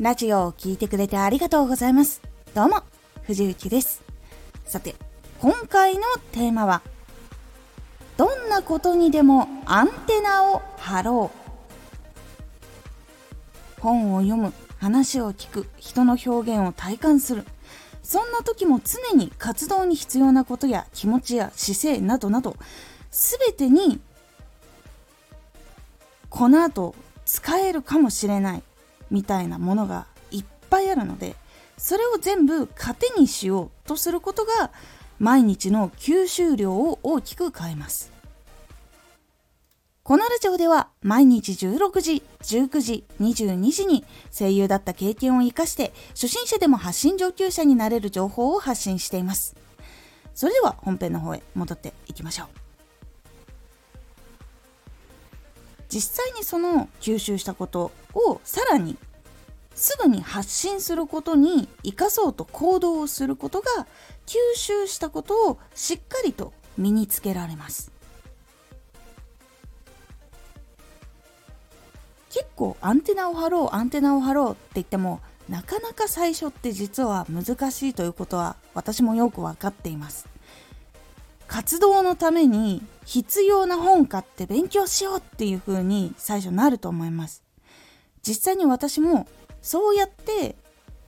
ラジオを聴いてくれてありがとうございます。どうも、藤幸です。さて、今回のテーマは、どんなことにでもアンテナを張ろう。本を読む、話を聞く、人の表現を体感する。そんな時も常に活動に必要なことや気持ちや姿勢などなど、すべてにこの後使えるかもしれないみたいなものがいっぱいあるのでそれを全部糧にしようとすることが毎日の吸収量を大きく変えますこのラジオでは毎日16時、19時、22時に声優だった経験を活かして初心者でも発信上級者になれる情報を発信しています。それでは本編の方へ戻っていきましょう。実際にその吸収したことをさらにすぐに発信することに生かそうと行動をすることが吸収したことをしっかりと身につけられます。結構アンテナを張ろうアンテナを張ろうって言ってもなかなか最初って実は難しいということは私もよく分かっています。活動のために必要な本買って勉強しようっていう風に最初なると思います。実際に私もそうやって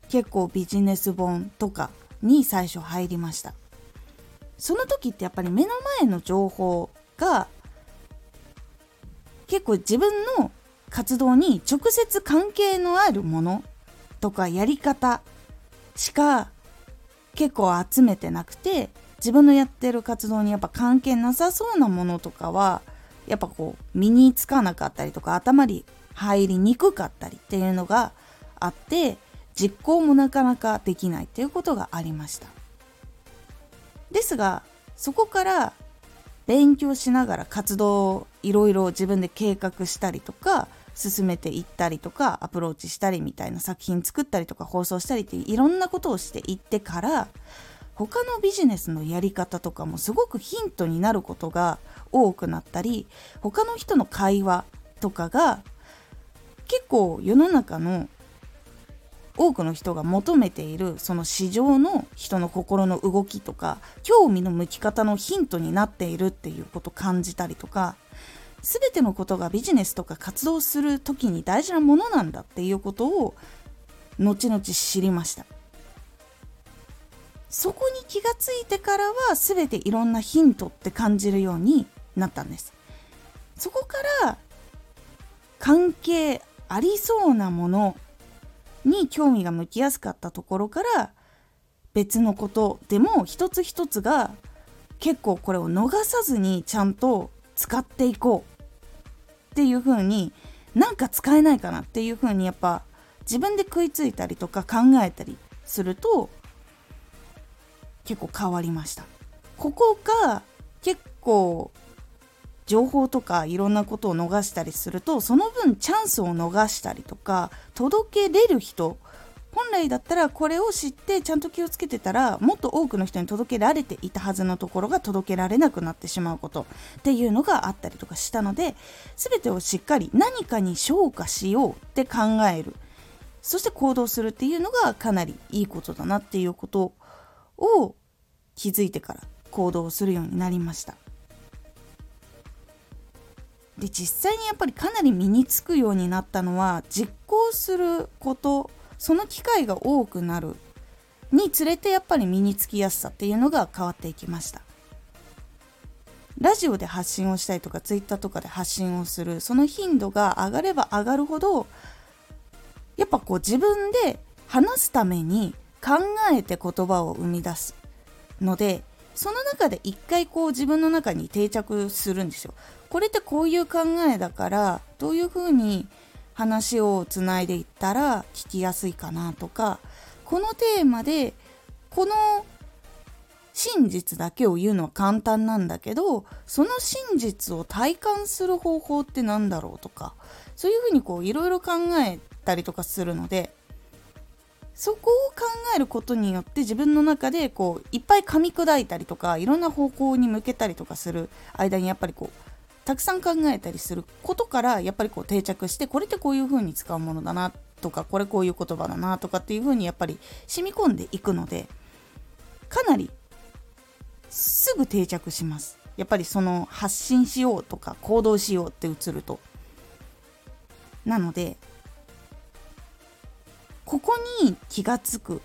結構ビジネス本とかに最初入りました。その時ってやっぱり目の前の情報が結構自分の活動に直接関係のあるものとかやり方しか結構集めてなくて自分のやってる活動にやっぱ関係なさそうなものとかはやっぱこう身につかなかったりとか頭に入りにくかったりっていうのがあって実行もなかなかできないっていうことがありました。ですがそこから勉強しながら活動をいろいろ自分で計画したりとか進めていったりとかアプローチしたりみたいな作品作ったりとか放送したりっていろんなことをしていってから他のビジネスのやり方とかもすごくヒントになることが多くなったり他の人の会話とかが結構世の中の多くの人が求めているその市場の人の心の動きとか興味の向き方のヒントになっているっていうことを感じたりとか全てのことがビジネスとか活動する時に大事なものなんだっていうことを後々知りました。そこに気がついてからは全ていろんなヒントって感じるようになったんです。そこから関係ありそうなものに興味が向きやすかったところから別のことでも一つ一つが結構これを逃さずにちゃんと使っていこうっていう風になんか使えないかなっていう風にやっぱ自分で食いついたりとか考えたりすると結構変わりました。ここが結構情報とかいろんなことを逃したりするとその分チャンスを逃したりとか届けれる人本来だったらこれを知ってちゃんと気をつけてたらもっと多くの人に届けられていたはずのところが届けられなくなってしまうことっていうのがあったりとかしたので全てをしっかり何かに昇華しようって考える。そして行動するっていうのがかなりいいことだなっていうことをを気づいてから行動するようになりました。で実際にやっぱりかなり身につくようになったのは実行することその機会が多くなるにつれてやっぱり身につきやすさっていうのが変わっていきました。ラジオで発信をしたりとかツイッターとかで発信をするその頻度が上がれば上がるほどやっぱこう自分で話すために考えて言葉を生み出すのでその中で一回こう自分の中に定着するんですよ。これってこういう考えだからどういうふうに話をつないでいったら聞きやすいかなとかこのテーマでこの真実だけを言うのは簡単なんだけどその真実を体感する方法って何だろうとかそういうふうにこういろいろ考えたりとかするのでそこを考えることによって自分の中でこういっぱい噛み砕いたりとかいろんな方向に向けたりとかする間にやっぱりこうたくさん考えたりすることからやっぱりこう定着してこれってこういう風に使うものだなとかこれこういう言葉だなとかっていう風にやっぱり染み込んでいくのでかなりすぐ定着します。やっぱりその発信しようとか行動しようって映ると。なのでここに気がつく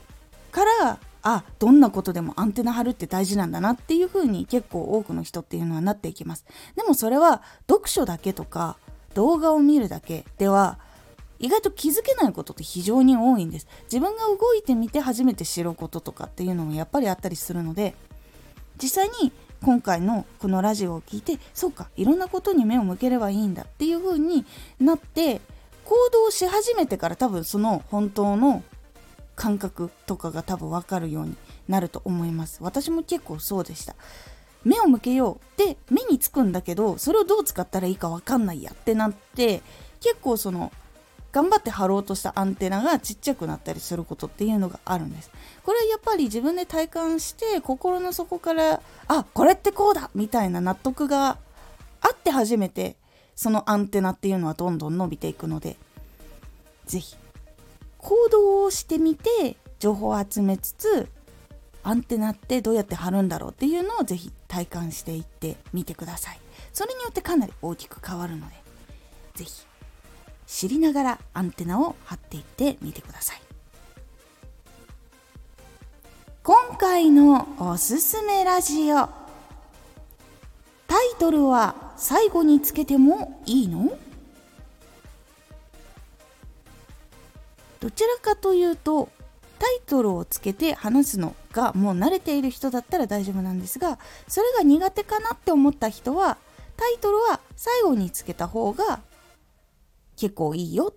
からあどんなことでもアンテナ張るって大事なんだなっていう風に結構多くの人っていうのはなっていきます。でもそれは読書だけとか動画を見るだけでは意外と気づけないことって非常に多いんです。自分が動いてみて初めて知ることとかっていうのもやっぱりあったりするので実際に今回のこのラジオを聞いてそうかいろんなことに目を向ければいいんだっていう風になって行動し始めてから多分その本当の感覚とかが多分分かるようになると思います。私も結構そうでした。目を向けようで目につくんだけどそれをどう使ったらいいか分かんないやってなって結構その頑張って貼ろうとしたアンテナがちっちゃくなったりすることっていうのがあるんです。これはやっぱり自分で体感して心の底からあこれってこうだみたいな納得があって初めてそのアンテナっていうのはどんどん伸びていくので是非行動をしてみて情報を集めつつアンテナってどうやって貼るんだろうっていうのをぜひ体感していってみてください。それによってかなり大きく変わるのでぜひ知りながらアンテナを張っていってみてください。今回のおすすめラジオタイトルは最後につけてもいいの？どちらかというとタイトルをつけて話すのがもう慣れている人だったら大丈夫なんですがそれが苦手かなって思った人はタイトルは最後につけた方が結構いいよ。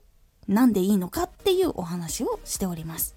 なんでいいのかっていうお話をしております。